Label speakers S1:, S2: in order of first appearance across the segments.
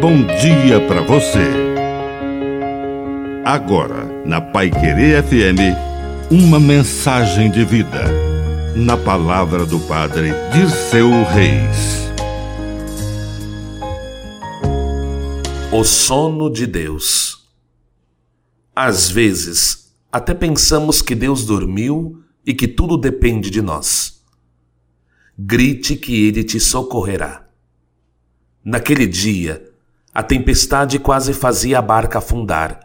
S1: bom dia para você. Agora, na Pai Querer FM, uma mensagem de vida. Na palavra do Padre Dirceu Reis.
S2: O sono de Deus. Às vezes, até pensamos que Deus dormiu e que tudo depende de nós. Grite que ele te socorrerá. Naquele dia, a tempestade quase fazia a barca afundar,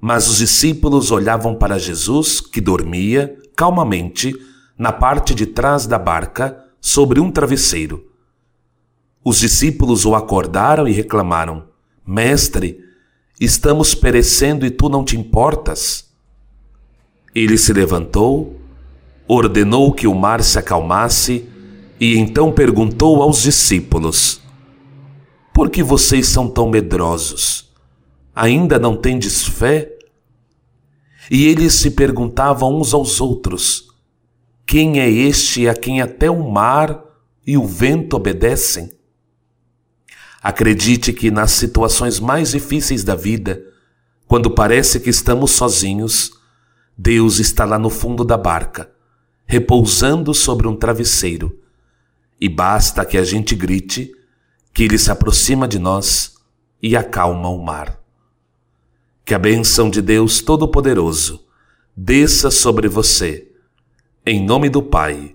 S2: mas os discípulos olhavam para Jesus, que dormia calmamente na parte de trás da barca sobre um travesseiro. Os discípulos o acordaram e reclamaram: Mestre, estamos perecendo e tu não te importas? Ele se levantou, ordenou que o mar se acalmasse e então perguntou aos discípulos: por que vocês são tão medrosos? Ainda não tendes fé? E eles se perguntavam uns aos outros: Quem é este a quem até o mar e o vento obedecem? Acredite que nas situações mais difíceis da vida, quando parece que estamos sozinhos, Deus está lá no fundo da barca, repousando sobre um travesseiro, e basta que a gente grite que ele se aproxima de nós e acalma o mar. Que a bênção de Deus Todo-Poderoso desça sobre você, em nome do Pai,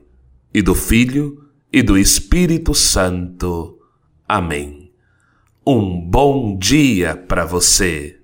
S2: e do Filho, e do Espírito Santo. Amém. Um bom dia para você.